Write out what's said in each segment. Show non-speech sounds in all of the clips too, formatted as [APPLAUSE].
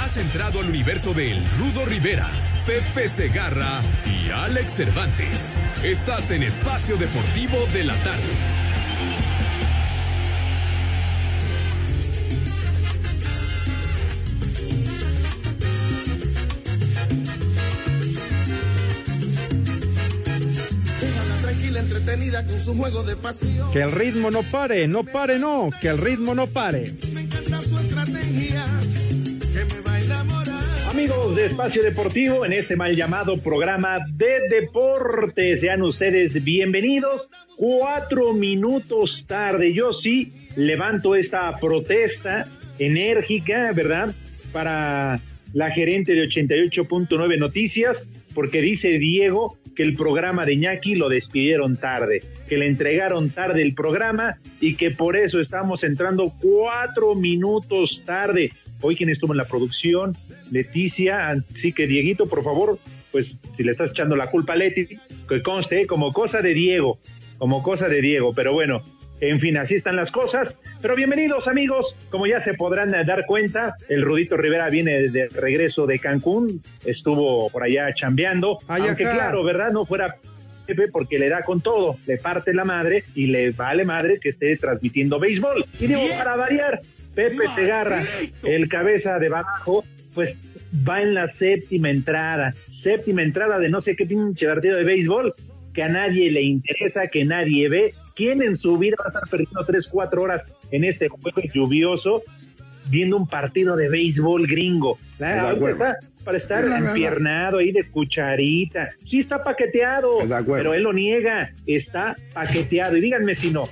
Has entrado al universo del Rudo Rivera, Pepe Segarra y Alex Cervantes. Estás en Espacio Deportivo de la Tarde. tranquila, entretenida con su juego de pasión. Que el ritmo no pare, no pare, no, que el ritmo no pare. Me encanta su estrategia, Amigos de Espacio Deportivo, en este mal llamado programa de deporte, sean ustedes bienvenidos. Cuatro minutos tarde, yo sí levanto esta protesta enérgica, ¿verdad? Para la gerente de 88.9 Noticias, porque dice Diego que el programa de Iñaki lo despidieron tarde, que le entregaron tarde el programa y que por eso estamos entrando cuatro minutos tarde. Hoy quien estuvo en la producción, Leticia, así que Dieguito, por favor, pues si le estás echando la culpa a Leti, que conste ¿eh? como cosa de Diego, como cosa de Diego, pero bueno, en fin, así están las cosas. Pero bienvenidos amigos, como ya se podrán dar cuenta, el Rudito Rivera viene de regreso de Cancún, estuvo por allá chambeando, Ay, aunque claro, ¿verdad? No fuera Pepe porque le da con todo, le parte la madre y le vale madre que esté transmitiendo béisbol. Y digo, para variar, Pepe Segarra, el cabeza de abajo, pues va en la séptima entrada, séptima entrada de no sé qué pinche partido de béisbol que a nadie le interesa, que nadie ve. ¿Quién en su vida va a estar perdiendo tres, cuatro horas en este juego lluvioso viendo un partido de béisbol gringo? Ah, ahorita está para estar empiernado ahí de cucharita. Sí está paqueteado, pero él lo niega. Está paqueteado. Y díganme si no.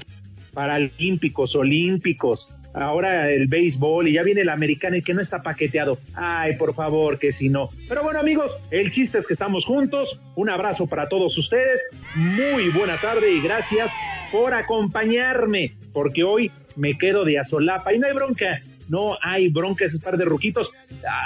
Paralímpicos, olímpicos, ahora el béisbol y ya viene el americano y que no está paqueteado. Ay, por favor, que si no. Pero bueno, amigos, el chiste es que estamos juntos. Un abrazo para todos ustedes. Muy buena tarde y gracias por acompañarme, porque hoy me quedo de azolapa y no hay bronca. No hay bronca, esos par de ruquitos.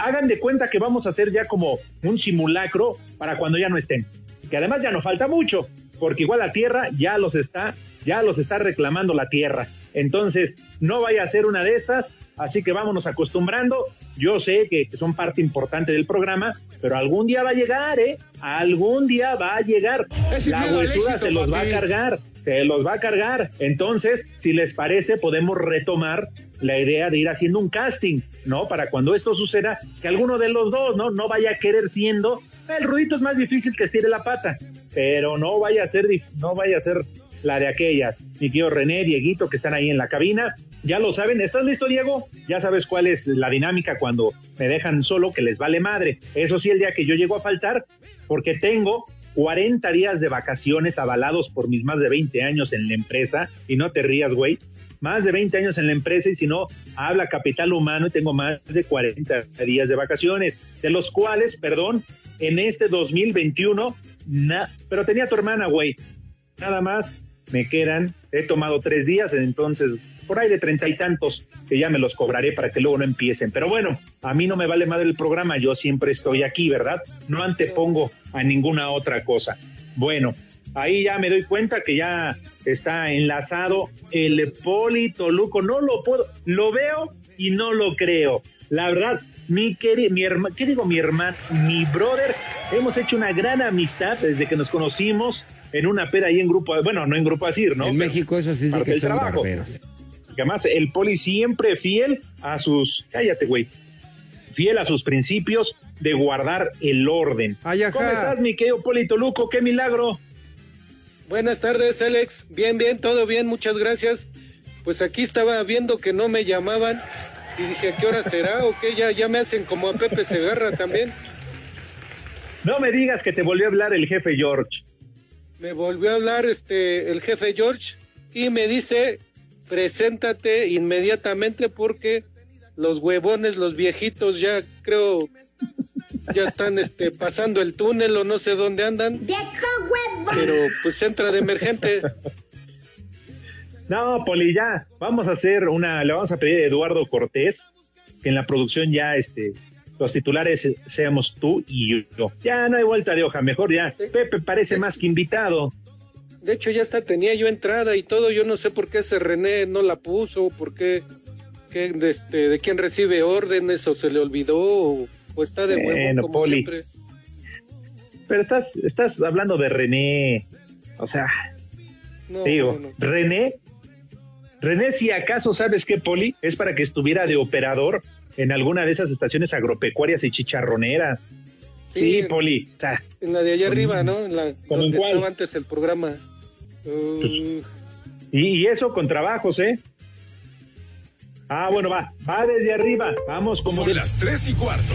Hagan de cuenta que vamos a hacer ya como un simulacro para cuando ya no estén. Que además ya no falta mucho, porque igual la tierra ya los está, ya los está reclamando la tierra. Entonces, no vaya a ser una de esas, así que vámonos acostumbrando. Yo sé que, que son parte importante del programa, pero algún día va a llegar, ¿eh? Algún día va a llegar. Es la huesuda se los va a cargar, se los va a cargar. Entonces, si les parece, podemos retomar la idea de ir haciendo un casting, ¿no? Para cuando esto suceda, que alguno de los dos, ¿no? No vaya a querer siendo. El ruidito es más difícil que estire la pata, pero no vaya a ser, no vaya a ser la de aquellas. Mi tío René, Dieguito, que están ahí en la cabina. Ya lo saben. ¿Estás listo, Diego? Ya sabes cuál es la dinámica cuando me dejan solo, que les vale madre. Eso sí, el día que yo llego a faltar, porque tengo 40 días de vacaciones avalados por mis más de 20 años en la empresa, y no te rías, güey. Más de 20 años en la empresa y si no, habla capital humano y tengo más de 40 días de vacaciones, de los cuales, perdón, en este 2021, na- pero tenía tu hermana, güey, nada más me quedan, he tomado tres días, entonces por ahí de treinta y tantos que ya me los cobraré para que luego no empiecen. Pero bueno, a mí no me vale madre el programa, yo siempre estoy aquí, ¿verdad? No antepongo a ninguna otra cosa. Bueno, ahí ya me doy cuenta que ya está enlazado el Poli Toluco, no lo puedo, lo veo y no lo creo. La verdad, mi querido, mi hermano, ¿qué digo mi hermano? Mi brother, hemos hecho una gran amistad desde que nos conocimos en una peda ahí en grupo, bueno, no en grupo Asir, ¿no? En México eso sí es que son trabajo. barberos. Que además el poli siempre fiel a sus, cállate, güey, fiel a sus principios de guardar el orden. Ay, ajá. ¿Cómo estás, mi querido Polito Luco? ¡Qué milagro! Buenas tardes, Alex. Bien, bien, todo bien, muchas gracias. Pues aquí estaba viendo que no me llamaban y dije, ¿a qué hora será? ¿O qué? Ya, ya me hacen como a Pepe Segarra también. No me digas que te volvió a hablar el jefe George. Me volvió a hablar este el jefe George y me dice, preséntate inmediatamente porque los huevones, los viejitos ya creo ya están este pasando el túnel o no sé dónde andan. Pero pues entra de emergente. No, Poli, ya, vamos a hacer una, le vamos a pedir a Eduardo Cortés que en la producción ya, este, los titulares seamos tú y yo. Ya no hay vuelta de hoja, mejor ya. Pepe parece más que invitado. De hecho, ya hasta tenía yo entrada y todo. Yo no sé por qué ese René no la puso, por qué, qué, de, este, de quién recibe órdenes o se le olvidó o, o está de huevo Bueno, como Poli. siempre. Pero estás, estás hablando de René. O sea, No, digo, no, no. René, René, si acaso sabes qué, Poli, es para que estuviera de operador en alguna de esas estaciones agropecuarias y chicharroneras. Sí, Poli. O sea, En la de allá arriba, ¿no? En la ¿Cómo en donde cuál? estaba antes el programa. Uh, y, y eso con trabajos, ¿eh? Ah, bueno, va, va desde arriba. Vamos como Son de las 3 y cuarto.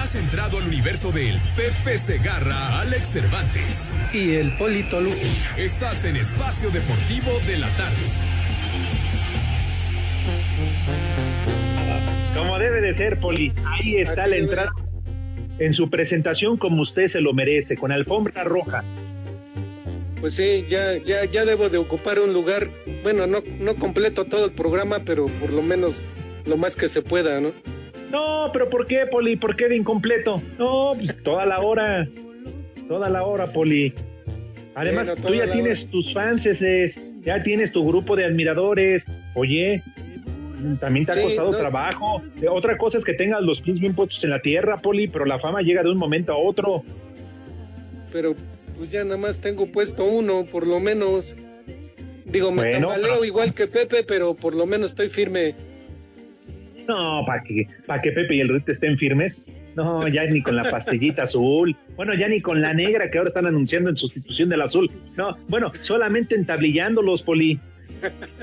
Has entrado al universo del Pepe Segarra, Alex Cervantes. y el Polito Luco. Estás en Espacio Deportivo de la Tarde. Como debe de ser, Poli. Ahí está Así la debe. entrada. En su presentación como usted se lo merece, con alfombra roja. Pues sí, ya, ya, ya debo de ocupar un lugar, bueno, no, no completo todo el programa, pero por lo menos lo más que se pueda, ¿no? No, pero ¿por qué, Poli? ¿Por qué de incompleto? No, toda la hora. Toda la hora, Poli. Además, Bueno, tú ya tienes hora. tus fans, ya tienes tu grupo de admiradores. Oye, también te ha Sí, costado no. trabajo. Eh, Otra cosa es que tengas los pies bien puestos en la tierra, Poli, pero la fama llega de un momento a otro. Pero pues ya nada más tengo puesto uno, por lo menos. Digo, me Bueno, tambaleo igual que Pepe, pero por lo menos estoy firme. No, para que, para que Pepe y el Rito estén firmes. No, ya ni con la pastillita azul. Bueno, ya ni con la negra que ahora están anunciando en sustitución del azul. No, bueno, solamente entablillándolos, Poli.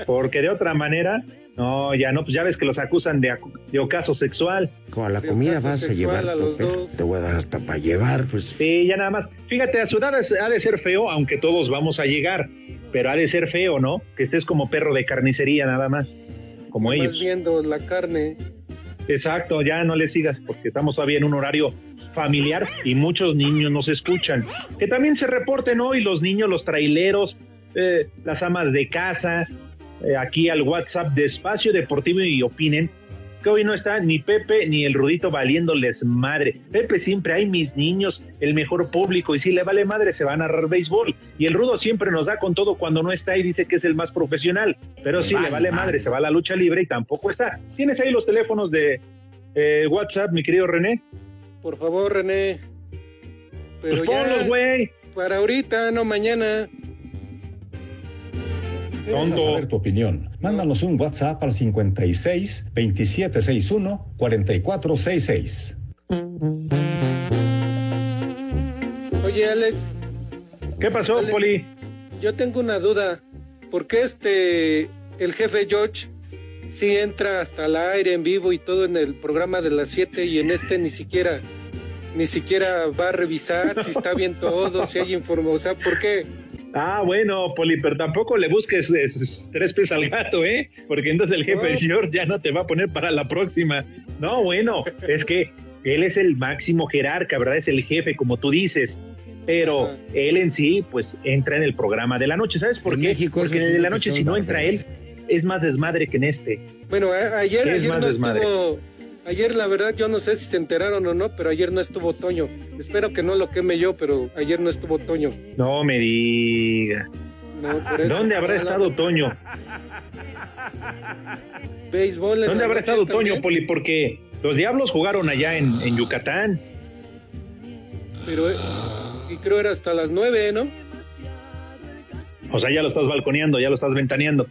Porque de otra manera, no, ya no, pues ya ves que los acusan de, acu- de ocaso sexual. Con la De comida vas a llevar, a los Pepe. dos. te voy a dar hasta para llevar, pues. Sí, ya nada más. Fíjate, a su edad ha de ser feo, aunque todos vamos a llegar. Pero ha de ser feo, ¿no? Que estés como perro de carnicería nada más. Como ellos. viendo la carne. Exacto, ya no le sigas porque estamos todavía en un horario familiar y muchos niños nos escuchan. Que también se reporten hoy los niños, los traileros, eh, las amas de casa, eh, aquí al WhatsApp de Espacio Deportivo y opinen que hoy no está ni Pepe ni el Rudito valiéndoles madre. Pepe siempre hay mis niños, el mejor público y si le vale madre se va a narrar béisbol. Y el Rudo siempre nos da con todo cuando no está y dice que es el más profesional. Pero si le vale madre se va a la lucha libre y tampoco está. ¿Tienes ahí los teléfonos de eh, WhatsApp, mi querido René? Por favor, René. Pero pues ponlos, güey. para ahorita, no mañana. ¿Quieres Tonto. saber tu opinión? Mándanos un WhatsApp al 56 2761 4466. Oye, Alex, ¿Qué pasó, Alex. Poli? yo tengo una duda. ¿Por qué este, el jefe George, sí entra hasta el aire en vivo y todo en el programa de las 7 y en este ni siquiera, ni siquiera va a revisar si está bien todo, si hay información? O sea, ¿por qué? Ah, bueno, Poli, pero tampoco le busques es, tres pies al gato, ¿eh? Porque entonces el jefe No. George ya no te va a poner para la próxima. No, bueno, es que él es el máximo jerarca, ¿verdad? Es el jefe, como tú dices. Pero Ajá. él en sí, pues, entra en el programa de la noche. ¿Sabes por En qué? México Porque en el de la noche, si no entra él, es más desmadre que en este. Bueno, ayer, ¿Qué es ayer más no desmadre? estuvo, Ayer la verdad yo no sé si se enteraron o no, pero ayer no estuvo Toño. Espero que no lo queme yo, pero ayer no estuvo Toño. No me diga. No. ¿Dónde habrá estado Toño? Béisbol en ¿Dónde la habrá estado Toño, también, Poli? Porque los Diablos jugaron allá en, en Yucatán. Pero, eh, y creo era hasta las nueve, ¿no? O sea, ya lo estás balconeando, ya lo estás ventaneando.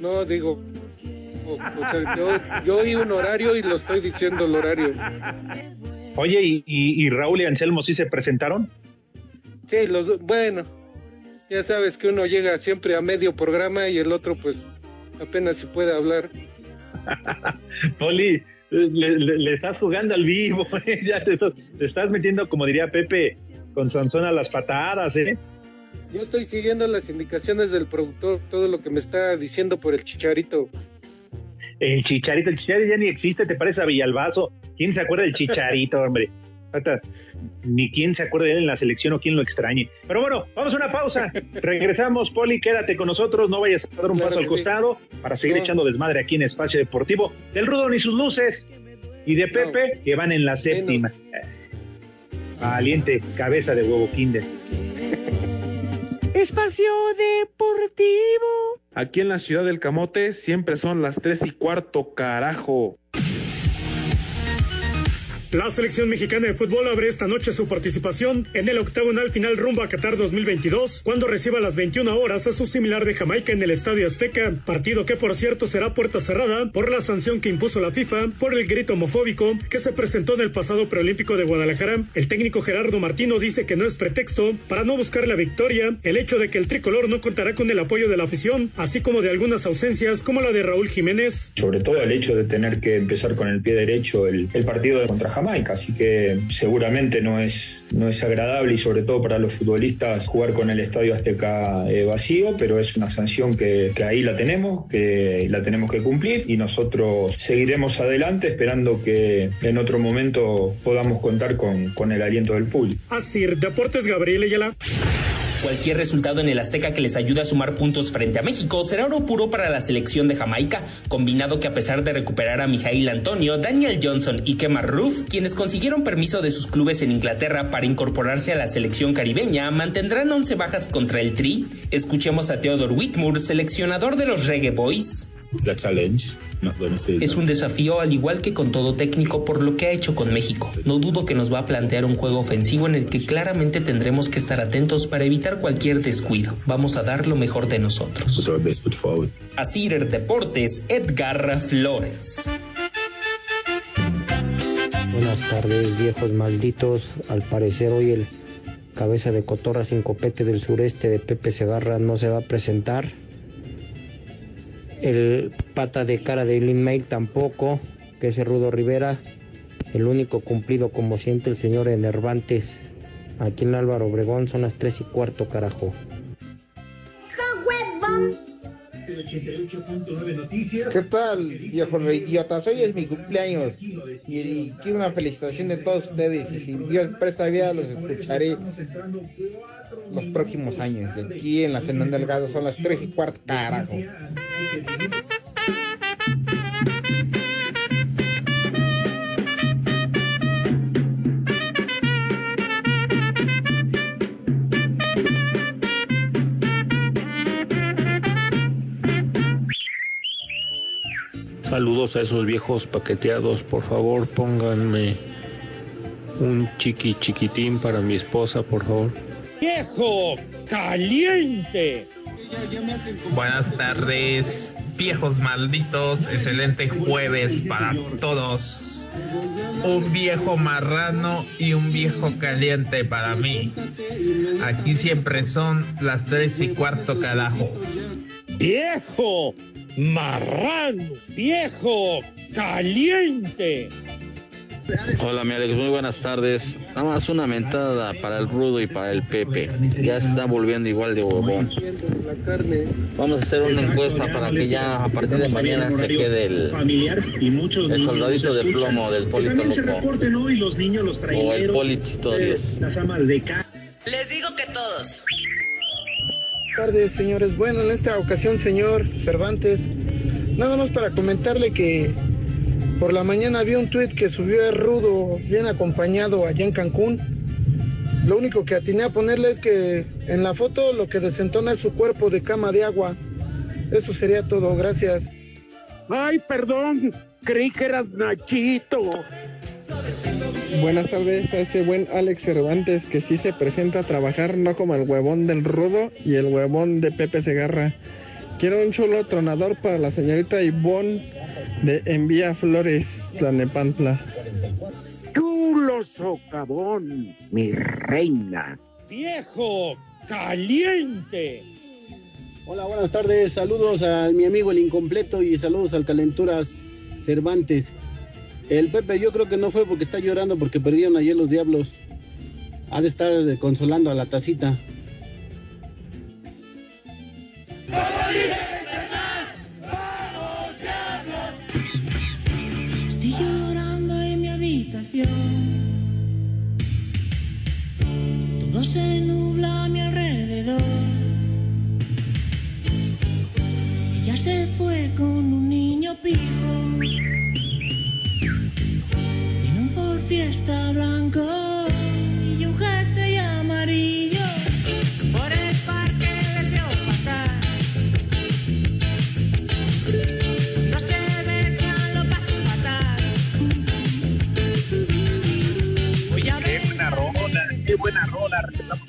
No, digo. O, o sea, yo, yo oí un horario y lo estoy diciendo el horario. Oye, ¿y, y- y Raúl y Anselmo sí se presentaron? Sí, los bueno, ya sabes que uno llega siempre a medio programa y el otro pues apenas se puede hablar. [LAUGHS] Poli, le, le- le estás jugando al vivo, [LAUGHS] ¿eh? ya te, estás- te estás metiendo, como diría Pepe, con Sansón a las patadas, ¿eh? Yo estoy siguiendo las indicaciones del productor, todo lo que me está diciendo por el chicharito. El chicharito, el chicharito ya ni existe, te parece a Villalbazo. ¿Quién se acuerda del chicharito, hombre? Ni quién se acuerda de él en la selección o quién lo extrañe. Pero bueno, vamos a una pausa. Regresamos, Poli, quédate con nosotros, no vayas a dar un Claro paso al sí. costado para seguir No. echando desmadre aquí en Espacio Deportivo. Del Rudo ni sus luces. Y de Pepe, que van en la séptima. Valiente, cabeza de huevo kinder. Espacio Deportivo. Aquí en la ciudad del Camote siempre son las tres y cuarto, carajo. La selección mexicana de fútbol abre esta noche su participación en el octagonal final rumbo a Qatar 2022, cuando reciba a las 21 horas a su similar de Jamaica en el Estadio Azteca, partido que por cierto será puerta cerrada por la sanción que impuso la FIFA por el grito homofóbico que se presentó en el pasado preolímpico de Guadalajara. El técnico Gerardo Martino dice que no es pretexto para no buscar la victoria el hecho de que el tricolor no contará con el apoyo de la afición, así como de algunas ausencias como la de Raúl Jiménez. sobre todo el hecho de tener que empezar con el pie derecho el, el partido contra así que seguramente no es, no es agradable y sobre todo para los futbolistas jugar con el Estadio Azteca eh, vacío, pero es una sanción que, que ahí la tenemos, que la tenemos que cumplir y nosotros seguiremos adelante esperando que en otro momento podamos contar con, con el aliento del público. Así, Deportes Gabriel Ayala. Cualquier resultado en el Azteca que les ayude a sumar puntos frente a México será oro puro para la selección de Jamaica, combinado que a pesar de recuperar a Mijail Antonio, Daniel Johnson y Kemar Roof, quienes consiguieron permiso de sus clubes en Inglaterra para incorporarse a la selección caribeña, mantendrán 11 bajas contra el Tri. Escuchemos a Theodore Whitmore, seleccionador de los Reggae Boys. Es un desafío al igual que con todo técnico por lo que ha hecho con México. No dudo que nos va a plantear un juego ofensivo en el que claramente tendremos que estar atentos para evitar cualquier descuido. Vamos a dar lo mejor de nosotros. Así Deportes, Edgar Flores. Buenas tardes, viejos malditos. Al parecer hoy el cabeza de cotorra sin copete del sureste de Pepe Segarra no se va a presentar. El pata de cara de Lin Mail tampoco, que es el Rudo Rivera. El único cumplido como siente el señor Enervantes. Aquí en Álvaro Obregón son las 3 y cuarto, carajo. ¿Qué tal, viejo idiotas? Hoy es mi cumpleaños y, y quiero una felicitación de todos ustedes. Y si Dios presta vida, los escucharé los próximos años. Y aquí en la Zenón Delgado son las 3 y cuarto, carajo. Saludos a esos viejos paqueteados. Por favor, pónganme un chiqui chiquitín para mi esposa, por favor. ¡Viejo caliente! Buenas tardes, viejos malditos. Excelente jueves para todos. Un viejo marrano y un viejo caliente para mí. Aquí siempre son las tres y cuarto carajo. ¡Viejo marrano! ¡Viejo caliente! Hola, mi Alex, muy buenas tardes. Nada más una mentada para el Rudo y para el Pepe. Ya se está volviendo igual de huevón. Vamos a hacer una encuesta para que ya a partir de mañana se quede el, el soldadito de plomo del Polito Loco o el Polito Historias. Les digo que todos. Buenas tardes, señores. Bueno, en esta ocasión, señor Cervantes, nada más para comentarle que Por la mañana vi un tuit que subió el Rudo bien acompañado allá en Cancún. Lo único que atiné a ponerle es que en la foto lo que desentona es su cuerpo de cama de agua. Eso sería todo, gracias. Ay, perdón, creí que eras Nachito. Buenas tardes a ese buen Alex Cervantes que sí se presenta a trabajar, no como el huevón del Rudo y el huevón de Pepe Segarra. Quiero un chulo tronador para la señorita Ivonne de Envía Flores, Tlanepantla. Chulo socavón, mi reina. Viejo caliente. Hola, buenas tardes. Saludos a mi amigo el incompleto y saludos al Calenturas Cervantes. El Pepe yo creo que no fue porque está llorando porque perdieron ayer los diablos. Ha de estar consolando a la tacita. Todo se nubla a mi alrededor. Ella se fue con un niño pijo.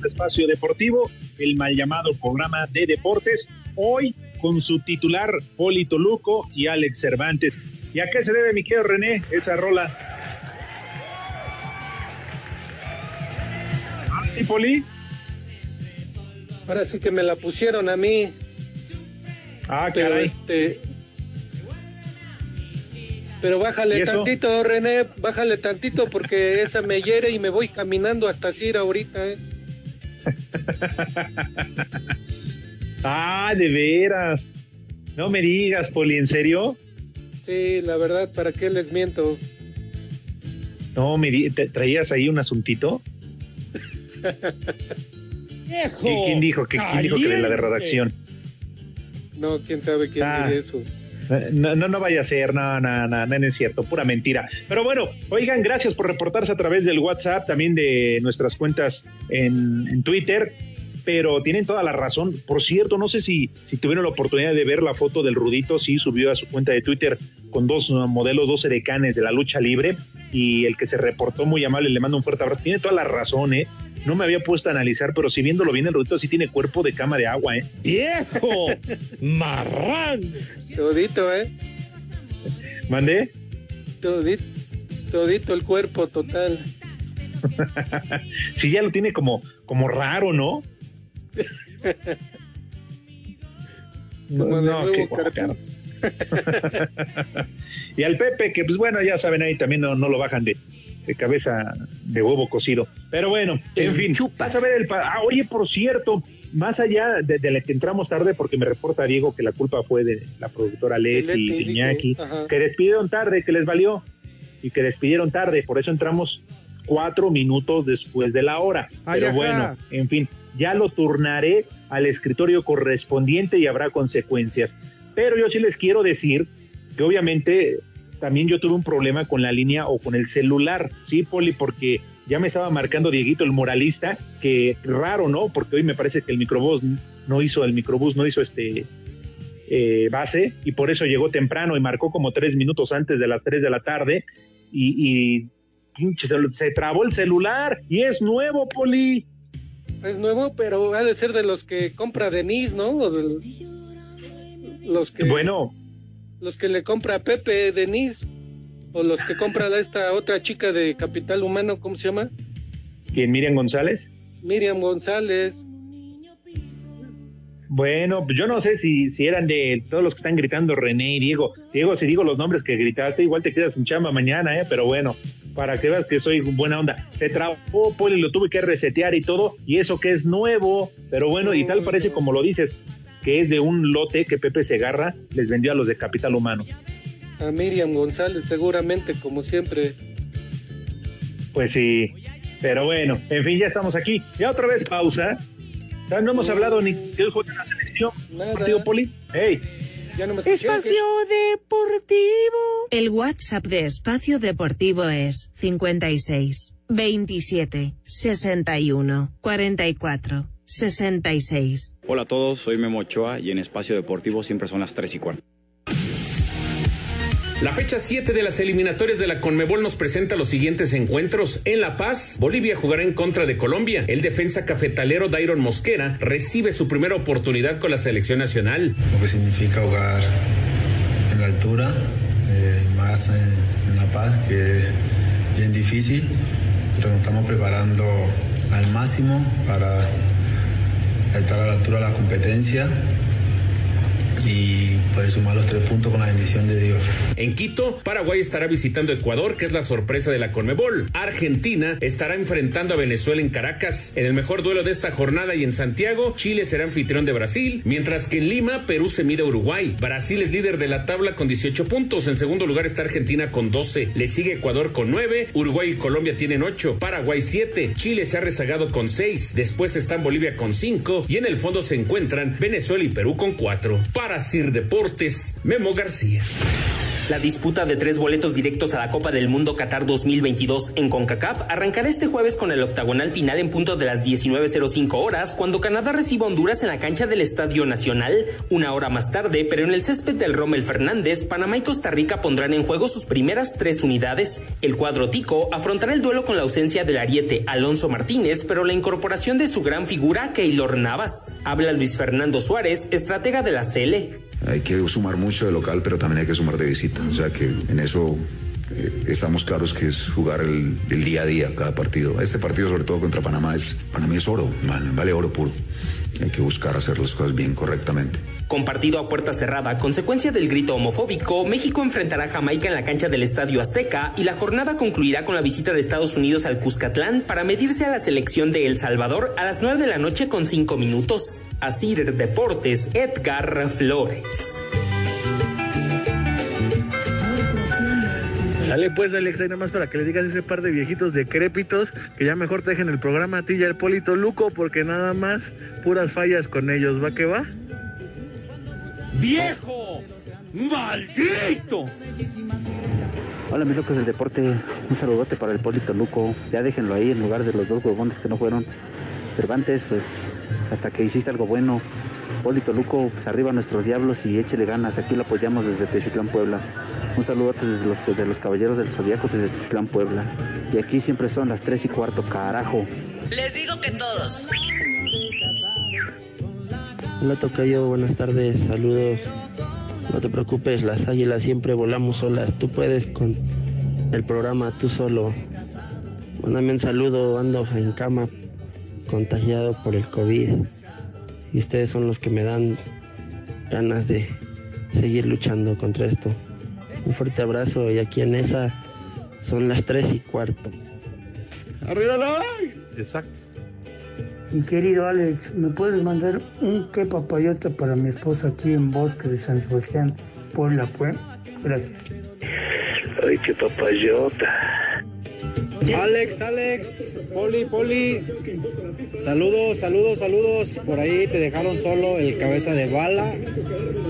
Espacio Deportivo, el mal llamado programa de deportes. Hoy con su titular Poli Toluco y Alex Cervantes. ¿Y a qué se debe, mi querido René, esa rola? ¿Ah, sí, Poli? Ahora sí que me la pusieron a mí. Ah, caray. este. Pero ¿Y bájale tantito, René, bájale tantito porque esa me hiere y me voy caminando hasta Cira ahorita, ¿eh? [LAUGHS] Ah, de veras. No me digas, Poli, ¿en serio? Sí, la verdad, ¿para qué les miento? No, me te- traías ahí un asuntito. [LAUGHS] Viejo. ¿Qui- ¿Quién dijo que quién dijo que de la de redacción? No, quién sabe quién Ah. eso. No, no, no vaya a ser, no, no, no, no, es cierto, pura mentira. Pero bueno, oigan, gracias por reportarse a través del WhatsApp, también de nuestras cuentas en, en Twitter. Pero tienen toda la razón. Por cierto, no sé si, si tuvieron la oportunidad de ver la foto del Rudito, sí, subió a su cuenta de Twitter con dos modelos, dos edecanes de la lucha libre. Y el que se reportó muy amable, le mando un fuerte abrazo. Tiene toda la razón, ¿eh? No me había puesto a analizar, pero si viéndolo bien, el Rudito sí tiene cuerpo de cama de agua, ¿eh? Viejo [LAUGHS] marrano. Todito, ¿eh? ¿Mandé? Todito, todito el cuerpo total. [LAUGHS] sí, ya lo tiene como, como raro, ¿no? No, [LAUGHS] Como no, nuevo qué y al Pepe, que pues bueno, ya saben, ahí también no, no lo bajan de, de cabeza de huevo cocido. Pero bueno, en fin. Vas a ver el ah, oye, por cierto, más allá de, de la que entramos tarde, porque me reporta Diego que la culpa fue de la productora Leti Leti, Iñaki, ajá. que despidieron tarde, que les valió, y que despidieron tarde, por eso entramos cuatro minutos después de la hora. Ay, Pero ajá. bueno, en fin, ya lo turnaré al escritorio correspondiente y habrá consecuencias. Pero yo sí les quiero decir que obviamente también yo tuve un problema con la línea o con el celular, ¿sí, Poli? Porque ya me estaba marcando Dieguito, el moralista, que raro, ¿no? Porque hoy me parece que el microbús no hizo, el microbús no hizo este eh, base y por eso llegó temprano y marcó como tres minutos antes de las tres de la tarde y, y se, se trabó el celular y es nuevo, Poli. Es nuevo, pero ha de ser de los que compra Denise, ¿no? Los que Bueno, los que le compra a Pepe Denise o los que compra a esta otra chica de Capital Humano, ¿cómo se llama? ¿quién Miriam González? Miriam González. Bueno, pues yo no sé si, si eran de todos los que están gritando René y Diego. Diego, si digo los nombres que gritaste, igual te quedas sin chamba mañana, ¿eh? Pero bueno, para que veas que soy buena onda. Se trabó, Poli, lo tuve que resetear y todo, y eso que es nuevo, pero bueno, y tal parece como lo dices, que es de un lote que Pepe Segarra les vendió a los de Capital Humano. A Miriam González, seguramente, como siempre. Pues sí, pero bueno, en fin, ya estamos aquí. Ya otra vez pausa. Ya no hemos hablado ni del juego de la selección. Nada. Partido Poli. Hey, Ya no me. Espacio Deportivo. El WhatsApp de Espacio Deportivo es 56 27 61 44 66. Hola a todos, soy Memo Ochoa y en Espacio Deportivo siempre son las 3 y cuarto. La fecha 7 de las eliminatorias de la Conmebol nos presenta los siguientes encuentros. En La Paz, Bolivia jugará en contra de Colombia. El defensa cafetalero Dairon Mosquera recibe su primera oportunidad con la selección nacional. Lo que significa jugar en la altura, eh, más en, en La Paz, que es bien difícil, pero nos estamos preparando al máximo para estar a la altura de la competencia y poder sumar los tres puntos con la bendición de Dios. En Quito, Paraguay estará visitando Ecuador, que es la sorpresa de la Conmebol. Argentina estará enfrentando a Venezuela en Caracas. En el mejor duelo de esta jornada y en Santiago, Chile será anfitrión de Brasil, mientras que en Lima, Perú se mide a Uruguay. Brasil es líder de la tabla con 18 puntos. En segundo lugar está Argentina con 12. Le sigue Ecuador con 9. Uruguay y Colombia tienen 8. Paraguay 7. Chile se ha rezagado con 6. Después están Bolivia con 5. Y en el fondo se encuentran Venezuela y Perú con 4. Para Sir Deportes, Memo García. La disputa de tres boletos directos a la Copa del Mundo Qatar 2022 en CONCACAF arrancará este jueves con el octagonal final en punto de las 19.05 horas, cuando Canadá reciba a Honduras en la cancha del Estadio Nacional. Una hora más tarde, pero en el césped del Rommel Fernández, Panamá y Costa Rica pondrán en juego sus primeras tres unidades. El cuadro tico afrontará el duelo con la ausencia del ariete Alonso Martínez, pero la incorporación de su gran figura Keylor Navas. Habla Luis Fernando Suárez, estratega de la CL. Hay que sumar mucho de local, pero también hay que sumar de visita. O sea que en eso eh, estamos claros que es jugar el, día a día, cada partido. Este partido, sobre todo contra Panamá, es, para mí es oro, vale oro puro. Hay que buscar hacer las cosas bien correctamente. Con partido a puerta cerrada, consecuencia del grito homofóbico, México enfrentará a Jamaica en la cancha del Estadio Azteca y la jornada concluirá con la visita de Estados Unidos al Cuscatlán para medirse a la selección de El Salvador a las 9 de la noche con 5 minutos. Asir Deportes, Edgar Flores. Dale pues, Alex, ahí nada más para que le digas a ese par de viejitos decrépitos que ya mejor te dejen el programa a ti y al Polito Luco, porque nada más puras fallas con ellos. ¿Va que va? ¡Viejo! ¡Maldito! Hola mis locos del deporte, un saludote para el Polito Luco. Ya déjenlo ahí en lugar de los dos huevones que no fueron. Cervantes, pues hasta que hiciste algo bueno. Polito Luco, pues arriba nuestros diablos y échele ganas. Aquí lo apoyamos desde Tecitlán, Puebla. Un saludo desde los, desde los caballeros del Zodíaco desde Tecitlán, Puebla. Y aquí siempre son las 3 y cuarto, carajo. Les digo que todos. Hola Tocayo, buenas tardes, saludos. No te preocupes, las águilas siempre volamos solas. Tú puedes con el programa tú solo. Mándame un saludo, ando en cama, contagiado por el COVID. Y ustedes son los que me dan ganas de seguir luchando contra esto. Un fuerte abrazo y aquí en esa son las tres y cuarto. ¡Arriba Exacto. Mi querido Alex, ¿me puedes mandar un qué papayota para mi esposa aquí en Bosque de San Sebastián, Puebla, pues? Gracias. Ay, qué papayota. Alex, Alex, Poli, Poli. Saludos, saludos, saludos. Por ahí te dejaron solo el cabeza de bala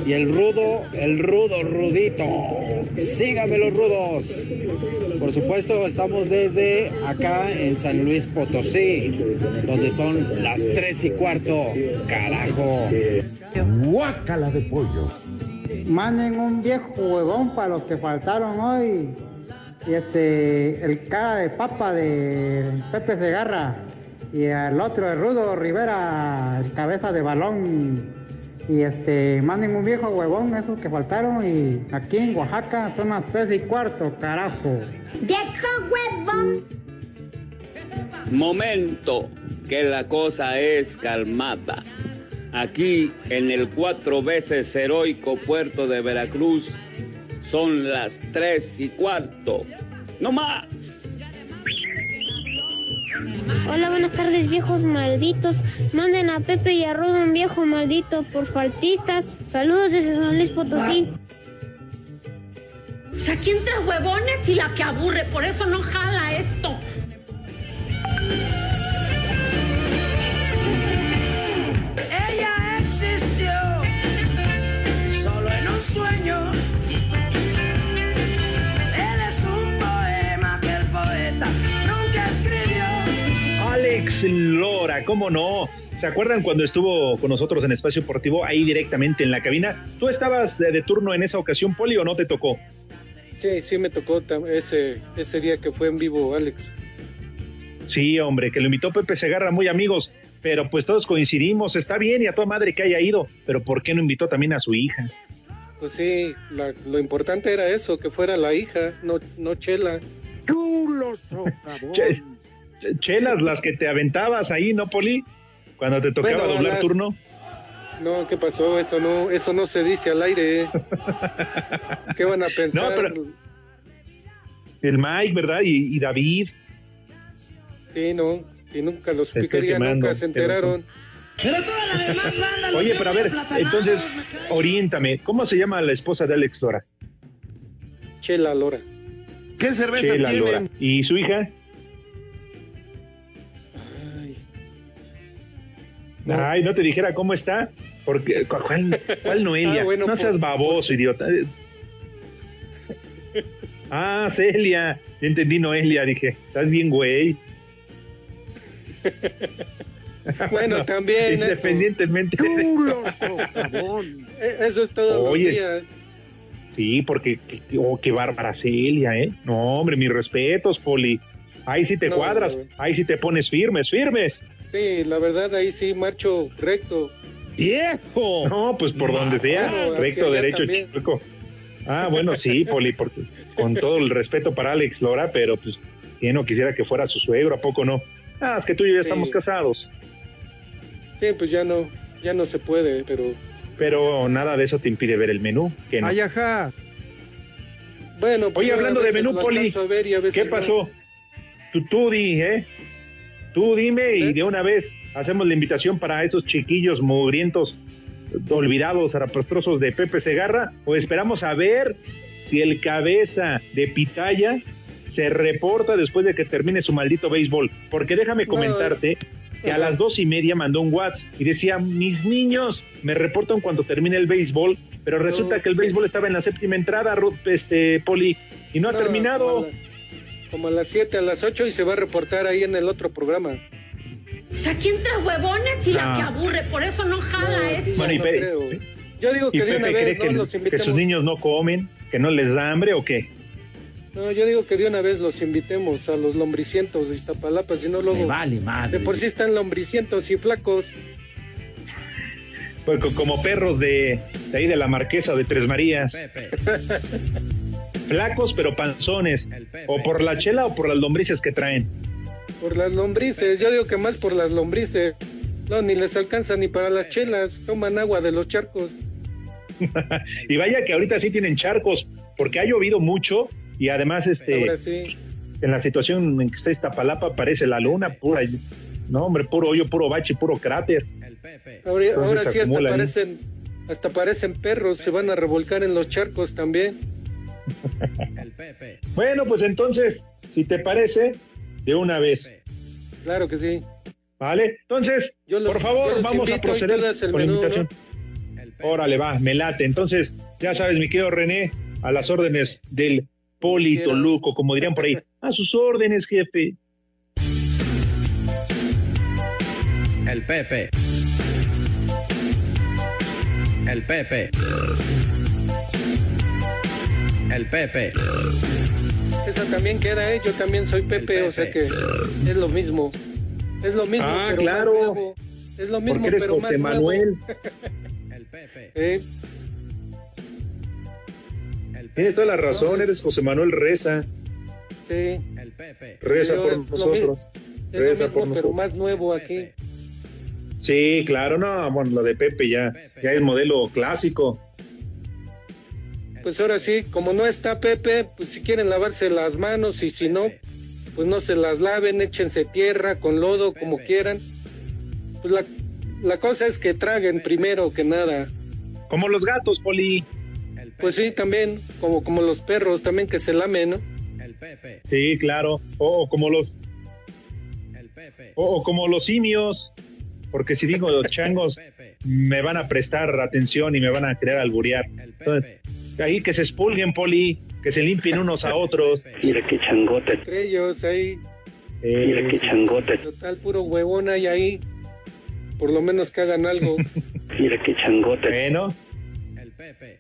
y el rudo, el rudo, rudito. Síganme los rudos. Por supuesto, estamos desde acá en San Luis Potosí, donde son las tres y cuarto. Carajo. Guácala de pollo. Manden un viejo huevón para los que faltaron hoy. Y este, el cara de papa de Pepe Segarra. Y el otro, el Rudo Rivera, el cabeza de balón. Y este, manden un viejo huevón, esos que faltaron. Y aquí en Oaxaca son las tres y cuarto, carajo. ¡Viejo huevón! Momento, que la cosa es calmada. Aquí en el cuatro veces heroico puerto de Veracruz son las tres y cuarto. ¡No más! Hola, buenas tardes, viejos malditos. Manden a Pepe y a Rudo un viejo maldito por faltistas. Saludos desde San Luis Potosí. O sea, aquí entre huevones y la que aburre, por eso no jala esto. Ella existió solo en un Lora, ¿cómo no? ¿Se acuerdan cuando estuvo con nosotros en Espacio Deportivo, ahí directamente en la cabina? ¿Tú estabas de, de turno en esa ocasión, Poli, o no te tocó? Sí, sí me tocó ese, ese día que fue en vivo, Alex. Sí, hombre, que lo invitó Pepe Segarra, muy amigos, pero pues todos coincidimos, está bien y a toda madre que haya ido, pero ¿por qué no invitó también a su hija? Pues sí, la- lo importante era eso, que fuera la hija, no, no Chela. Che- chelas, las que te aventabas ahí, ¿no, Poli? Cuando te tocaba Bueno, doblar las- turno. No, ¿qué pasó? Eso no, eso no se dice al aire. [LAUGHS] ¿Qué van a pensar? No, pero- El Mike, ¿verdad? Y, y David. Sí, no, si nunca los picaría, nunca se pero- enteraron. Oye, pero a ver, entonces, oriéntame, ¿cómo se llama la esposa de Alex Lora? Chela Lora. ¿Qué cervezas Chela tienen? Lora. ¿Y su hija? Ay, no te dijera cómo está, porque ¿cuál, cuál [LAUGHS] Noelia? Ah, bueno, no por- seas baboso, idiota. Ah, Celia, ya entendí Noelia, dije, estás bien, güey. [LAUGHS] Bueno, [LAUGHS] también eso. Independientemente. Eh, Eso es todos Oye. los días. Sí, porque, que- oh, qué bárbara Celia, ¿eh? No, hombre, mis respetos, Poli. Ahí sí te No, cuadras, no. ahí sí te pones firmes, firmes. Sí, la verdad ahí sí marcho recto. ¡Viejo! No, pues por donde sea, Bueno, hacia recto, derecho, chico. Ah, bueno, sí, Poli, porque con todo el respeto para Alex Lora, pero pues, ¿quién no quisiera que fuera su suegro? ¿A poco no? Ah, es que tú y yo ya Sí. estamos casados, Sí, pues ya no, ya no se puede, pero pero nada de eso te impide ver el menú, que no. Ay, ajá. bueno. pues Oye, yo a hablando de menú, Poli, alcanzo a ver y a veces ¿qué no. pasó? Tú, tú di, ¿eh? Tú dime y de una vez hacemos la invitación para esos chiquillos mugrientos, olvidados, arapastrosos de Pepe Segarra, o esperamos a ver si el cabeza de Pitaya se reporta después de que termine su maldito béisbol. Porque déjame No, comentarte que a las dos y media mandó un WhatsApp y decía, mis niños me reportan cuando termine el béisbol, pero resulta que el béisbol estaba en la séptima entrada, Ruth, este, Poli, y no ha terminado. Como a las 7, a las 8 y se va a reportar ahí en el otro programa. O sea, aquí entre huevones y la que aburre, por eso no jala esto. Bueno, y no creo. Yo digo ¿Y que de una Pepe vez no que, los que invitemos. sus niños no comen, que no les da hambre o qué? No, yo digo que de una vez los invitemos a los lombricientos de Iztapalapa, si no luego. Me vale madre. De por sí están lombricientos y flacos. Pues co- como perros de, de ahí de la Marquesa de Tres Marías. [LAUGHS] Flacos pero panzones. O por la chela o por las lombrices que traen. Por las lombrices, yo digo que más por las lombrices. No, ni les alcanza ni para las chelas. Toman agua de los charcos. [LAUGHS] y vaya que ahorita sí tienen charcos, porque ha llovido mucho y además este sí. en la situación en que está Iztapalapa parece la luna pura. No, hombre, puro hoyo, puro bache, puro cráter. Ahora, ahora sí hasta ahí. parecen, hasta parecen perros, se van a revolcar en los charcos también. Bueno, pues entonces, si te parece, de una vez. Claro que sí. ¿Vale? Entonces, Yo los- por favor, yo los vamos a proceder el con la menú, invitación. Órale, va, me late. Entonces, ya sabes, mi querido René, a las órdenes del Polito. Luco, como dirían por ahí. [LAUGHS] A sus órdenes, jefe. El Pepe. El Pepe. El Pepe. Esa también queda, ¿eh? Yo también soy Pepe, o sea que es lo mismo. Es lo mismo, Ah, pero claro. más nuevo. Es lo mismo, Porque eres pero José más nuevo. Manuel. [LAUGHS] Eh, Tienes toda la razón, eres José Manuel Reza. sí. Reza Yo por es lo nosotros. Es Reza lo mismo, por pero nosotros. más nuevo aquí. Sí, claro, no, bueno, lo de Pepe ya, ya es modelo clásico. Pues ahora sí, como no está Pepe, pues si quieren lavarse las manos y si no, pues no se las laven, échense tierra con lodo, como quieran. Pues la, la cosa es que traguen primero que nada. Como los gatos, Poli. Pues sí, también, como, como los perros, también que se lamen, ¿no? Sí, claro. O, o como los. O, o como los simios. Porque si digo los changos, me van a prestar atención y me van a querer alburear. Entonces, ahí que se expulguen, Poli, que se limpien unos a otros. [LAUGHS] Mira qué changote. Entre ellos ahí. Mira qué changote. Total, puro huevón hay ahí. Por lo menos que hagan algo. [LAUGHS] Mira qué changote. Bueno. El Pepe.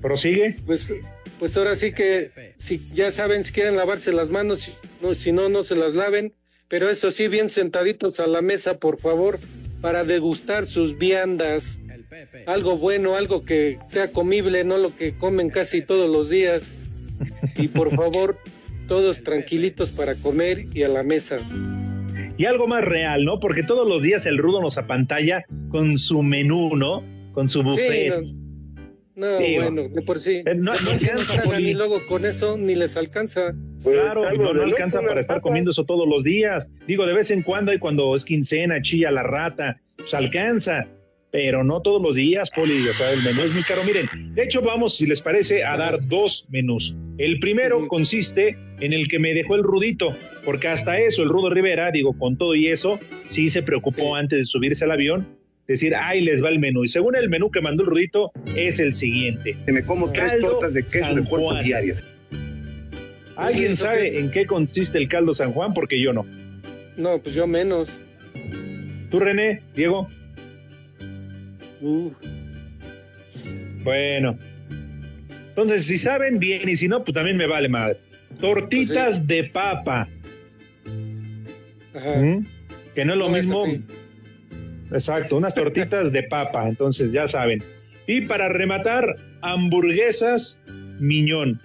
¿Prosigue? Pues, pues ahora sí que, si ya saben, si quieren lavarse las manos, si no, si no, no se las laven. Pero eso sí, bien sentaditos a la mesa, por favor, para degustar sus viandas. Algo bueno, algo que sea comible, no lo que comen casi todos los días. Y por [LAUGHS] favor, todos tranquilitos para comer y a la mesa. Y algo más real, ¿no? Porque todos los días el rudo nos apantalla con su menú, ¿no? Con su buffet. Sí, no, bueno, de por sí. eh, no- no alcanza, y luego con eso ni les alcanza. Claro, algo no, alcanza para estar papas. comiendo eso todos los días. Digo, de vez en cuando, y cuando es quincena, chilla la rata, pues alcanza, pero no todos los días, Poli. O sea, el menú es muy caro. Miren, de hecho, vamos, si les parece, a dar dos menús. El primero consiste en el que me dejó el Rudito, porque hasta eso, el Rudo Rivera, digo, con todo y eso, sí se preocupó antes de subirse al avión. Decir, ahí les va el menú. Y según el menú que mandó el Rudito, es el siguiente. Me como tres tortas de queso de puerto diarias. ¿Alguien ¿eso sabe es? en qué consiste el caldo San Juan? Porque yo no. No, pues yo menos. ¿Tú, René? ¿Diego? Uh, Bueno. Entonces, si saben bien y si no, pues también me vale madre. Tortitas de papa. ajá. ¿m? Que no es lo No mismo. Exacto, unas tortitas de papa. Entonces, ya saben. Y para rematar, hamburguesas miñón.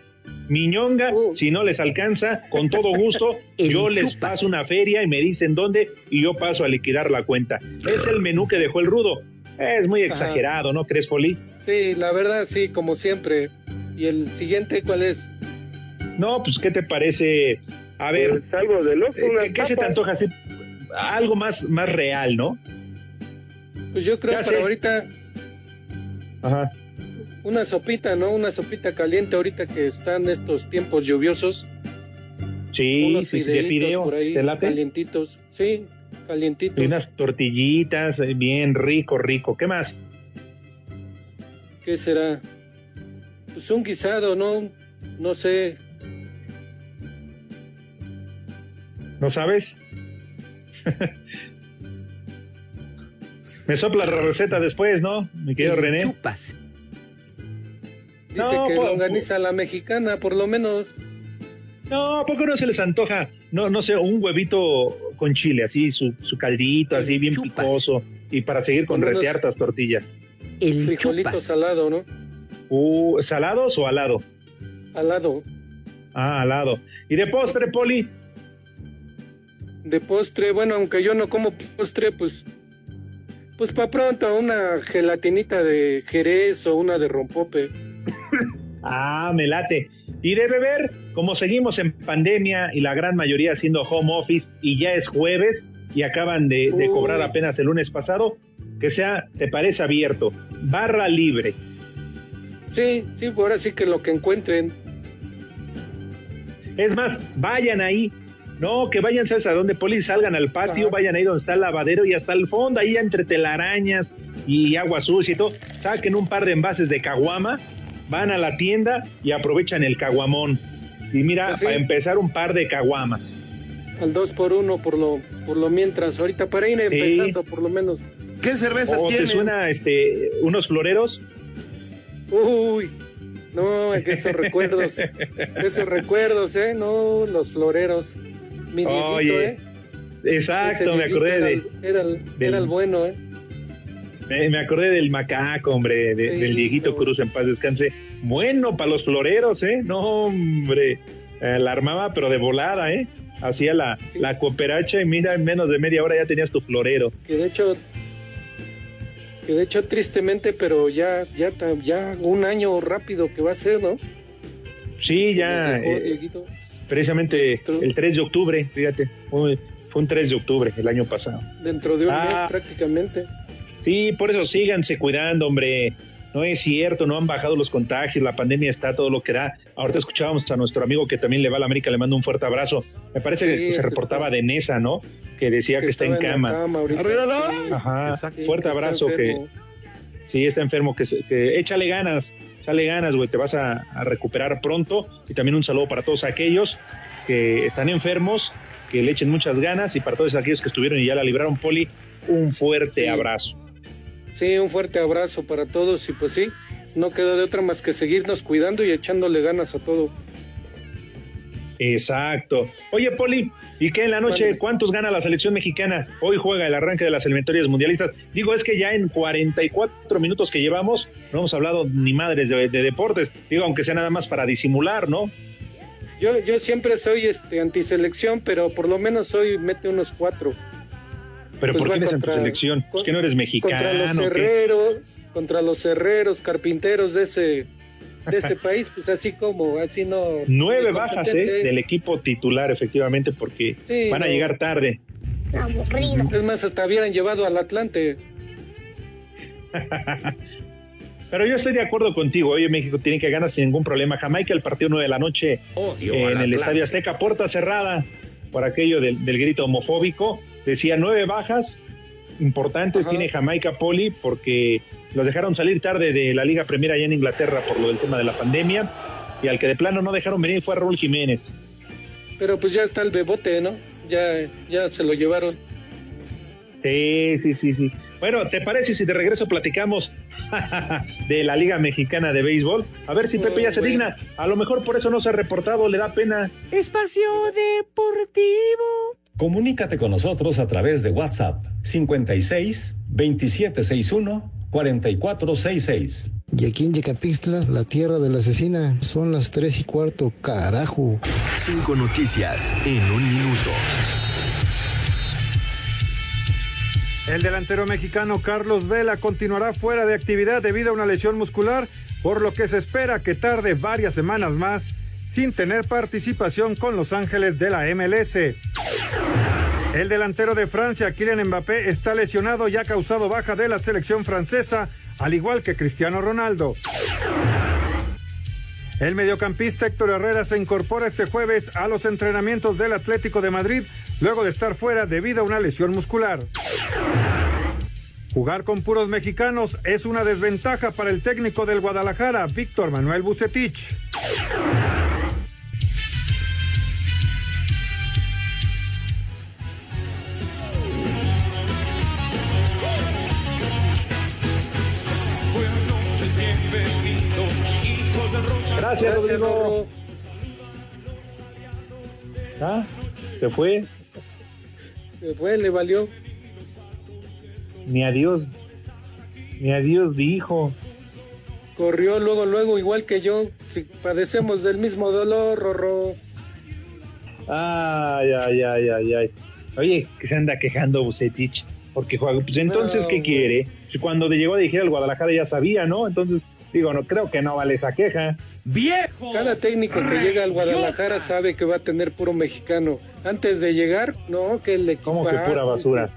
Miñonga, Uh. si no les alcanza, con todo gusto, [LAUGHS] yo les chupas. paso una feria y me dicen dónde y yo paso a liquidar la cuenta. Es el menú que dejó el rudo. Es muy Ajá. exagerado, ¿no crees, Poli? Sí, la verdad, sí, como siempre. ¿Y el siguiente cuál es? No, pues, ¿qué te parece? A ver, Pues algo de loco, eh, ¿qué, qué se te antoja así? Algo más, más real, ¿no? Pues yo creo para sé. ahorita Ajá. una sopita, ¿no? Una sopita caliente ahorita que están estos tiempos lluviosos. Sí, unos sí, por ahí ¿Te late? calientitos. Sí, calientitos. Y unas tortillitas, eh, bien rico, rico. ¿Qué más? ¿Qué será? Pues un guisado, ¿no? No sé. ¿No sabes? Me sopla la receta después, ¿no? Mi querido René. chupas. Dice No, que po- longaniza a la mexicana, por lo menos. No, ¿a poco no se les antoja? No, no sé, un huevito con chile, así, su, su caldito, así bien Chupas. picoso. Y para seguir con Con reteartas tortillas. El Frijolito chupas. salado, ¿no? Uh, ¿Salados o alado? Al lado. Ah, alado. ¿Y de postre, Poli? De postre, bueno, aunque yo no como postre, pues. Pues para pronto, una gelatinita de jerez o una de rompope. [LAUGHS] Ah, me late. Y de beber, como seguimos en pandemia y la gran mayoría haciendo home office y ya es jueves y acaban de, cobrar apenas el lunes pasado, que sea, te parece abierto, barra libre. Sí, sí, ahora sí que lo que encuentren. Es más, vayan ahí. No, que vayan, ¿sabes a dónde, Poli? Salgan al patio, Ajá. vayan ahí donde está el lavadero y hasta el fondo, ahí entre telarañas y agua sucia y todo. Saquen un par de envases de caguama, van a la tienda y aprovechan el caguamón. Y mira, Pues sí. para empezar, un par de caguamas. Al dos por uno por lo, por lo mientras. Ahorita para ir empezando, por lo menos. ¿Qué cervezas ¿O te tienen? suena este, unos floreros? Uy, no, esos recuerdos. [LAUGHS] esos recuerdos, ¿eh? No, los floreros. Mi Dieguito, Oye, ¿eh? Exacto, me acordé era de, el- Era el, del- era el bueno, ¿eh? Me, me acordé del macaco, hombre, de- Sí, del Dieguito. Cruz en paz descanse. Bueno, para los floreros, ¿eh? No, hombre, Eh, la armaba, pero de volada, ¿eh? Hacía la, la cooperacha y mira, en menos de media hora ya tenías tu florero. Que de hecho, que de hecho tristemente, pero ya, ya, ya un año rápido que va a ser, ¿no? Sí, ya, dejó eh, precisamente el 3 de octubre, fíjate, fue, fue un 3 de octubre el año pasado. Dentro de un Ah. mes prácticamente. Sí, por eso síganse cuidando, hombre. No es cierto, no han bajado los contagios, la pandemia está todo lo que da. Ahorita escuchábamos a nuestro amigo que también le va a la América, le mando un fuerte abrazo. Me parece Sí, que se reportaba está- de Nesa, ¿no? Que decía que, está en cama. la cama ahorita. Arréglalo. Sí, Ajá, sí, fuerte que abrazo, que sí está enfermo, que, se- que échale ganas, échale ganas, güey, te vas a, a recuperar pronto. Y también un saludo para todos aquellos que están enfermos que le echen muchas ganas y para todos aquellos que estuvieron y ya la libraron, Poli, un fuerte Sí. abrazo. Sí, un fuerte abrazo para todos y pues sí, no queda de otra más que seguirnos cuidando y echándole ganas a todo. Exacto. Oye, Poli, ¿y qué en la noche? ¿Cuántos gana la selección mexicana? Hoy juega el arranque de las eliminatorias mundialistas. Digo, es que ya en 44 minutos que llevamos no hemos hablado ni madres de, de deportes. Digo, aunque sea nada más para disimular, ¿no? Yo, yo siempre soy este antiselección, pero por lo menos hoy mete unos cuatro. Pero Pues ¿por qué eres en tu contra- selección? ¿Es que no eres mexicano? Contra los herreros, contra los herreros, carpinteros de ese, de ese [LAUGHS] país, pues así como, así no. Nueve bajas ¿eh? del equipo titular, efectivamente, porque Sí, van a no. llegar tarde. Es más, hasta hubieran llevado al Atlante. [LAUGHS] Pero yo estoy de acuerdo contigo. Oye, México tiene que ganar sin ningún problema. Jamaica, el partido 9 de la noche eh, en el Atlante. Estadio Azteca, puerta cerrada por aquello del, del grito homofóbico. Decía nueve bajas importantes tiene Jamaica Poli porque los dejaron salir tarde de la Liga Premier allá en Inglaterra por lo del tema de la pandemia. Y al que de plano no dejaron venir fue a Raúl Jiménez. Pero pues ya está el bebote, ¿no? Ya, ya se lo llevaron. Sí, sí, sí, sí. Bueno, ¿te parece si de regreso platicamos [LAUGHS] de la Liga Mexicana de Béisbol? A ver si Pepe ya se digna. A lo mejor por eso no se ha reportado, le da pena. Espacio Deportivo. Comunícate con nosotros a través de WhatsApp 56 2761 4466. Y aquí en Yecapixtla, la tierra de la asesina, son las tres y cuarto, carajo. Cinco noticias en un minuto. El delantero mexicano Carlos Vela continuará fuera de actividad debido a una lesión muscular, por lo que se espera que tarde varias semanas más sin tener participación con Los Ángeles de la MLS. El delantero de Francia, Kylian Mbappé, está lesionado y ha causado baja de la selección francesa, al igual que Cristiano Ronaldo. El mediocampista Héctor Herrera se incorpora este jueves a los entrenamientos del Atlético de Madrid luego de estar fuera debido a una lesión muscular. Jugar con puros mexicanos es una desventaja para el técnico del Guadalajara, Víctor Manuel Bucetich. Gracias, Rodrigo. ¿Ah? ¿Se fue? Se fue, le valió. Ni adiós. Ni adiós dijo. Corrió luego, luego, igual que yo. Si padecemos del mismo dolor, Rorro. Ay, ay, ay, ay, ay. Oye, que se anda quejando Bucetich. Porque juega. Pues entonces, No, ¿qué quiere? Cuando llegó a dirigir al Guadalajara ya sabía, ¿no? Entonces, digo, no creo que no vale esa queja. ¡Viejo! Cada técnico que llega al Guadalajara sabe que va a tener puro mexicano. Antes de llegar, no, que le ¿Cómo que pura basura?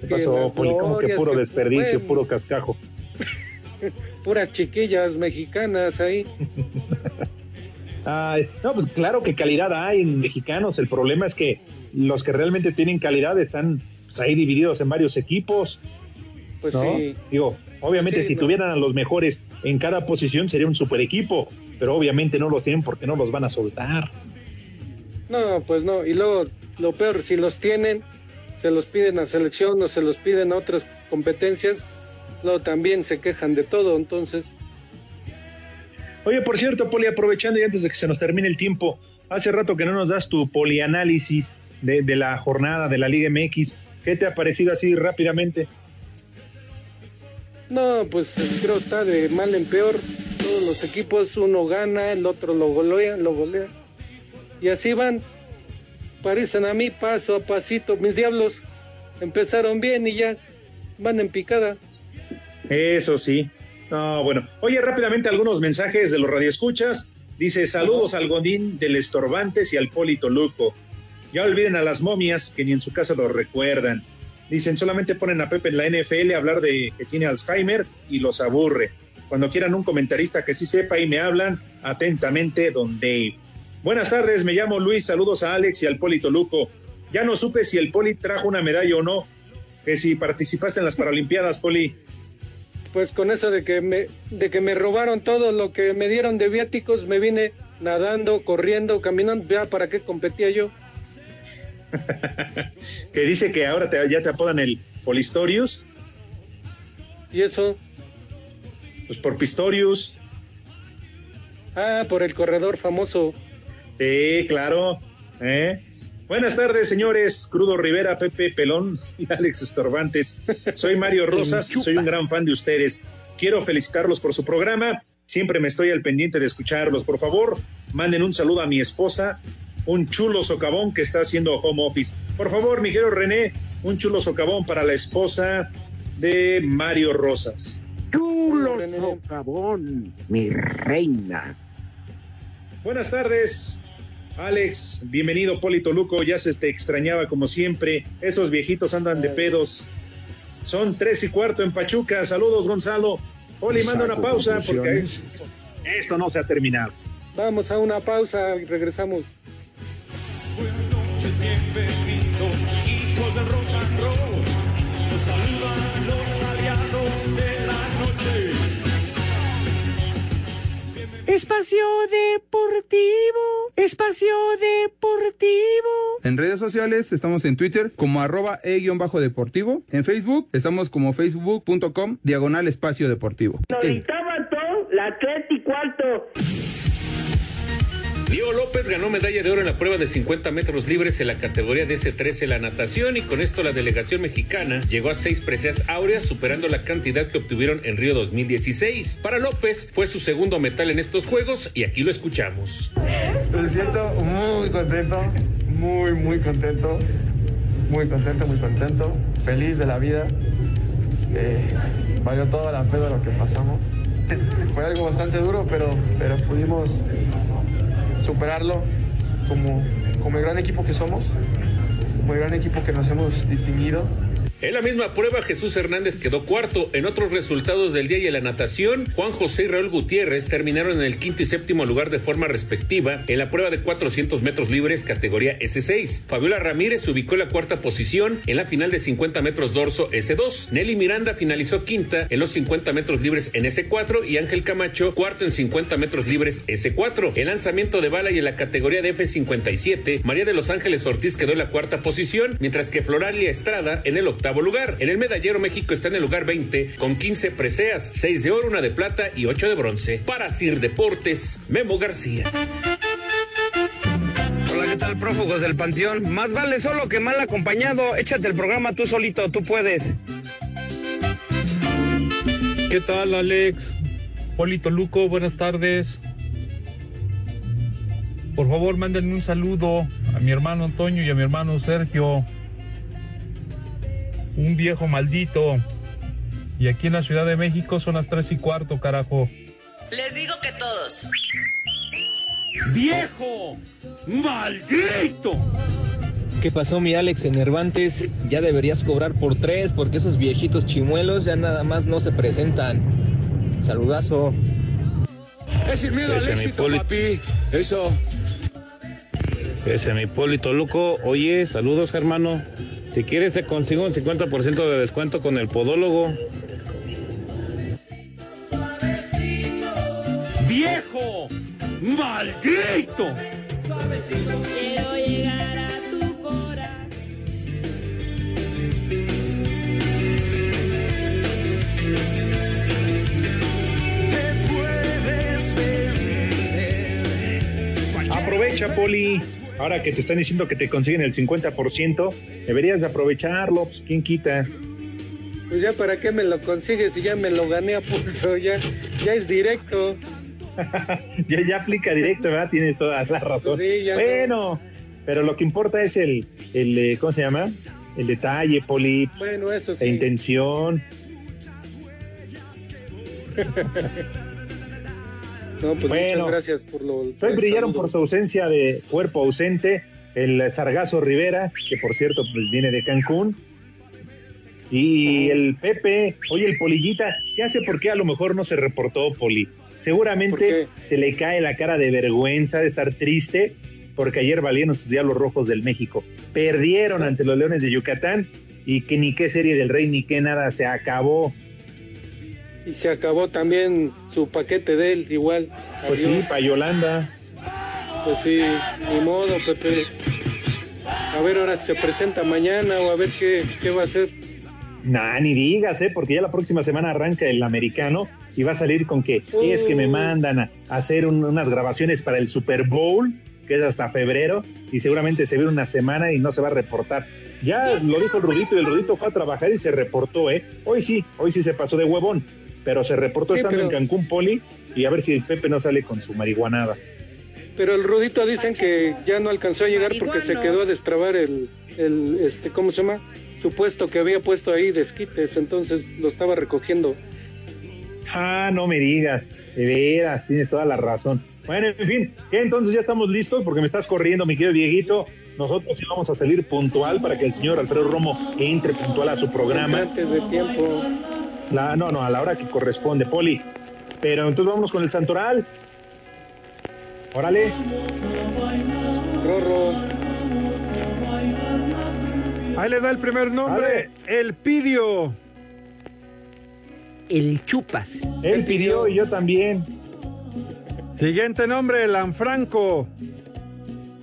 ¿Qué pasó, Poli? ¿Cómo que puro que- desperdicio, bueno. puro cascajo? [LAUGHS] Puras chiquillas mexicanas ahí. [LAUGHS] Ay, no, pues claro que calidad hay en mexicanos. El problema es que los que realmente tienen calidad están ahí divididos en varios equipos. Pues ¿no? sí. Digo, obviamente Sí, si no. tuvieran a los mejores en cada posición sería un super equipo, pero obviamente no los tienen porque no los van a soltar. No, pues no. Y luego, lo peor, si los tienen, se los piden a selección o se los piden a otras competencias, luego también se quejan de todo. Entonces, Oye, por cierto, Poli, aprovechando y antes de que se nos termine el tiempo, hace rato que no nos das tu polianálisis de, de la jornada de la Liga MX. ¿Qué te ha parecido así rápidamente? no, pues creo está de mal en peor. Todos los equipos, uno gana, el otro lo golea, lo golea. Y así van. Parecen a mí paso a pasito. Mis diablos empezaron bien y ya van en picada. Eso sí. No, bueno. Oye, rápidamente algunos mensajes de los radioescuchas. Dice, saludos al Godín del Estorbantes y al Polito Luco. Ya olviden a las momias que ni en su casa lo recuerdan. Dicen, solamente ponen a Pepe en la NFL a hablar de que tiene Alzheimer y los aburre. Cuando quieran un comentarista que sí sepa y me hablan, atentamente, don Dave. Buenas tardes, me llamo Luis, saludos a Alex y al Polito Luco. Ya no supe si el Poli trajo una medalla o no, que si participaste en las Paralimpiadas, Poli. Pues con eso de que me, de que me robaron todo lo que me dieron de viáticos, me vine nadando, corriendo, caminando, ya para qué competía yo. [LAUGHS] que dice que ahora te- ya te apodan el Polistorius, ¿Y eso? pues por Pistorius. Ah, por el corredor famoso. Sí, claro. ¿eh? Buenas tardes, señores. Crudo Rivera, Pepe Pelón y [LAUGHS] Alex Estorbantes. Soy Mario Rosas, soy un gran fan de ustedes. Quiero felicitarlos por su programa. Siempre me estoy al pendiente de escucharlos. Por favor, manden un saludo a mi esposa, un chulo socavón que está haciendo home office. Por favor, mi querido René, un chulo socavón para la esposa de Mario Rosas. Chulo socavón, mi reina. Buenas tardes, Alex. Bienvenido, Poli Toluco. Ya se te extrañaba como siempre. Esos viejitos andan de pedos. Son tres y cuarto en Pachuca. Saludos, Gonzalo. Poli, manda una pausa porque esto no se ha terminado. Vamos a una pausa y regresamos. Bienvenidos, hijos del rock and roll. Nos saludan los aliados de la noche. Espacio Deportivo. Espacio Deportivo. En redes sociales estamos en Twitter como arroba e-deportivo. En Facebook estamos como facebook.com diagonal espacio deportivo. Ahorita todo, la tres y cuarto. Diego López ganó medalla de oro en la prueba de 50 metros libres en la categoría de S13 la natación y con esto la delegación mexicana llegó a seis preseas áureas superando la cantidad que obtuvieron en Río 2016. Para López fue su segundo metal en estos juegos y aquí lo escuchamos. Me siento muy contento, muy, muy contento, muy contento, muy contento, feliz de la vida. Eh, valió toda la pena lo que pasamos. Fue algo bastante duro, pero, pero pudimos superarlo como, como el gran equipo que somos, como el gran equipo que nos hemos distinguido. En la misma prueba, Jesús Hernández quedó cuarto. En otros resultados del día y en la natación, Juan José y Raúl Gutiérrez terminaron en el quinto y séptimo lugar de forma respectiva en la prueba de 400 metros libres categoría S6. Fabiola Ramírez ubicó la cuarta posición en la final de 50 metros dorso S2. Nelly Miranda finalizó quinta en los 50 metros libres en S4 y Ángel Camacho cuarto en 50 metros libres S4. El lanzamiento de bala y en la categoría de F57, María de los Ángeles Ortiz quedó en la cuarta posición, mientras que Floralia Estrada en el octavo lugar. En el medallero México está en el lugar 20 con 15 preseas, 6 de oro, una de plata y 8 de bronce. Para Sir Deportes, Memo García. Hola, ¿qué tal, prófugos del Panteón? Más vale solo que mal acompañado. Échate el programa tú solito, tú puedes. ¿Qué tal, Alex? Polito Luco, buenas tardes. Por favor, mándenme un saludo a mi hermano Antonio y a mi hermano Sergio. Un viejo maldito. Y aquí en la Ciudad de México son las tres y cuarto, carajo. Les digo que todos. ¡Viejo! ¡Maldito! ¿Qué pasó mi Alex en Cervantes? Ya deberías cobrar por tres porque esos viejitos chimuelos ya nada más no se presentan. Saludazo. Es sin miedo al éxito, poli. papi. Eso. Ese mi Polito Luco. Oye, saludos, hermano. Si quieres, te consigo un 50% de descuento con el podólogo. ¡Viejo! ¡Maldito! Quiero llegar a tu corazón. Aprovecha, Poli. Ahora que te están diciendo que te consiguen el 50%, deberías de aprovecharlo. Pues, ¿quién quita? Pues ya para qué me lo consigues si ya me lo gané a pulso, ya, ya es directo. [LAUGHS] ya, ya aplica directo, ¿verdad? Tienes toda la razón. Sí, ya bueno, pero lo que importa es el, el eh, ¿cómo se llama? El detalle, Poli, Bueno, eso la sí. intención. [LAUGHS] No, pues Bueno. muchas gracias por lo. por Hoy brillaron saludo. por su ausencia de cuerpo ausente el Sargazo Rivera, que por cierto pues, viene de Cancún. Y el Pepe, oye, el Polillita, ya sé por qué a lo mejor no se reportó, Poli. Seguramente se le cae la cara de vergüenza, de estar triste, porque ayer valieron sus Diablos Rojos del México. Perdieron ante los Leones de Yucatán y que ni qué serie del Rey ni qué nada, se acabó. Y se acabó también su paquete de él, igual. Pues Adiós. sí, para Yolanda. Pues sí, ni modo, Pepe. A ver ahora si se presenta mañana o a ver qué, qué va a hacer. Nah, ni digas, ¿eh? Porque ya la próxima semana arranca el americano y va a salir con que es que me mandan a hacer un- unas grabaciones para el Super Bowl, que es hasta febrero, y seguramente se viene una semana y no se va a reportar. Ya lo dijo el Rudito y el Rudito fue a trabajar y se reportó, ¿eh? Hoy sí, hoy sí se pasó de huevón, pero se reportó Sí, estando pero- en Cancún Poli y a ver si el Pepe no sale con su marihuanada. Pero el Rudito dicen que ya no alcanzó a llegar porque se quedó a destrabar el, el este, ¿cómo se llama? Supuesto que había puesto ahí desquites, entonces lo estaba recogiendo. Ah, no me digas, de veras, tienes toda la razón. Bueno, en fin, ¿qué? entonces ya estamos listos porque me estás corriendo, mi querido Dieguito. Nosotros sí vamos a salir puntual para que el señor Alfredo Romo entre puntual a su programa. Antes de tiempo. La, no, no, a la hora que corresponde, Poli. Pero entonces vamos con el Santoral. Órale. Rorro. Ahí le da el primer nombre, el Pidio. El Chupas. Él pidió y yo también. Siguiente nombre, Lanfranco.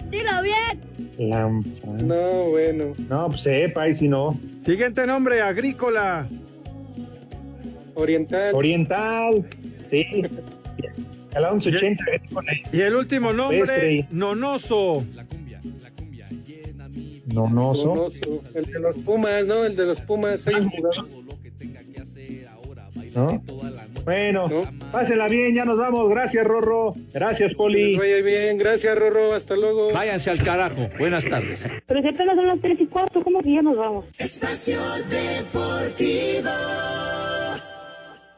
Dilo bien. Lanfranco. No, bueno. No, pues sepa, y si no. Siguiente nombre, Agrícola. Oriental. Oriental. Sí. A la 1180 agrícola. Y el último nombre. Nonoso. Nonoso. Donoso. El de los Pumas, ¿no? El de los Pumas. Hay un jugador. ¿No? Bueno, pásenla bien, ya nos vamos. Gracias, Rorro. Gracias, Poli. vaya bien. Gracias, Rorro. Hasta luego. Váyanse al carajo. Buenas tardes. Pero si apenas son las tres y cuarto, ¿cómo que ya nos vamos? Espacio Deportivo.